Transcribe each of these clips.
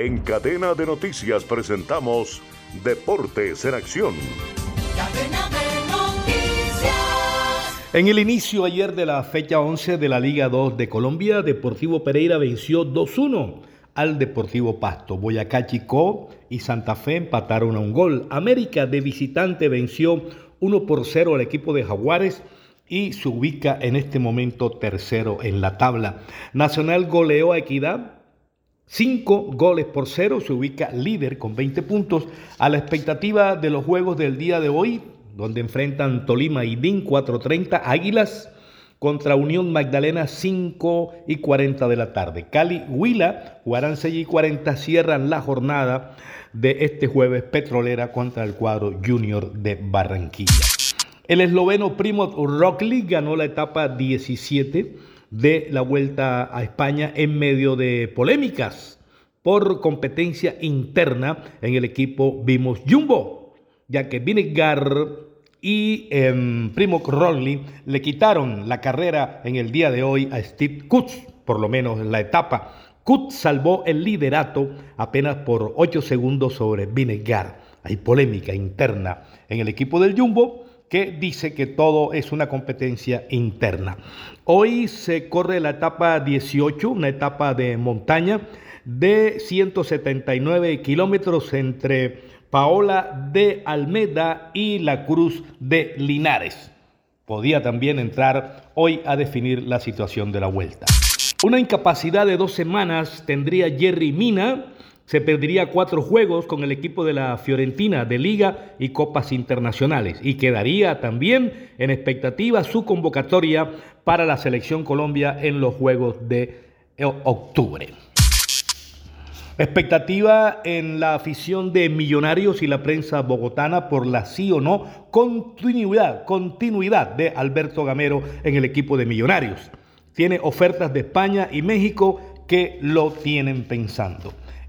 En cadena de noticias presentamos Deportes en Acción. En el inicio ayer de la fecha 11 de la Liga 2 de Colombia, Deportivo Pereira venció 2-1 al Deportivo Pasto. Boyacá Chicó y Santa Fe empataron a un gol. América de visitante venció 1 por 0 al equipo de Jaguares y se ubica en este momento tercero en la tabla. Nacional goleó a Equidad. Cinco goles por cero, se ubica líder con 20 puntos. A la expectativa de los juegos del día de hoy, donde enfrentan Tolima y DIN 4.30, Águilas contra Unión Magdalena 5 y 40 de la tarde. Cali, Huila, jugarán 6 y 40, cierran la jornada de este jueves petrolera contra el cuadro Junior de Barranquilla. El esloveno Primo Roglic ganó la etapa 17 de la Vuelta a España en medio de polémicas por competencia interna en el equipo Vimos Jumbo, ya que Vinegar y eh, Primo Roglic le quitaron la carrera en el día de hoy a Steve Kutz, por lo menos en la etapa. Kutz salvó el liderato apenas por 8 segundos sobre Vinegar. Hay polémica interna en el equipo del Jumbo que dice que todo es una competencia interna. Hoy se corre la etapa 18, una etapa de montaña de 179 kilómetros entre Paola de Almeda y la Cruz de Linares. Podía también entrar hoy a definir la situación de la vuelta. Una incapacidad de dos semanas tendría Jerry Mina se perdería cuatro juegos con el equipo de la Fiorentina de Liga y Copas Internacionales y quedaría también en expectativa su convocatoria para la selección Colombia en los Juegos de octubre. Expectativa en la afición de Millonarios y la prensa bogotana por la sí o no continuidad, continuidad de Alberto Gamero en el equipo de Millonarios. Tiene ofertas de España y México que lo tienen pensando.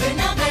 Cadena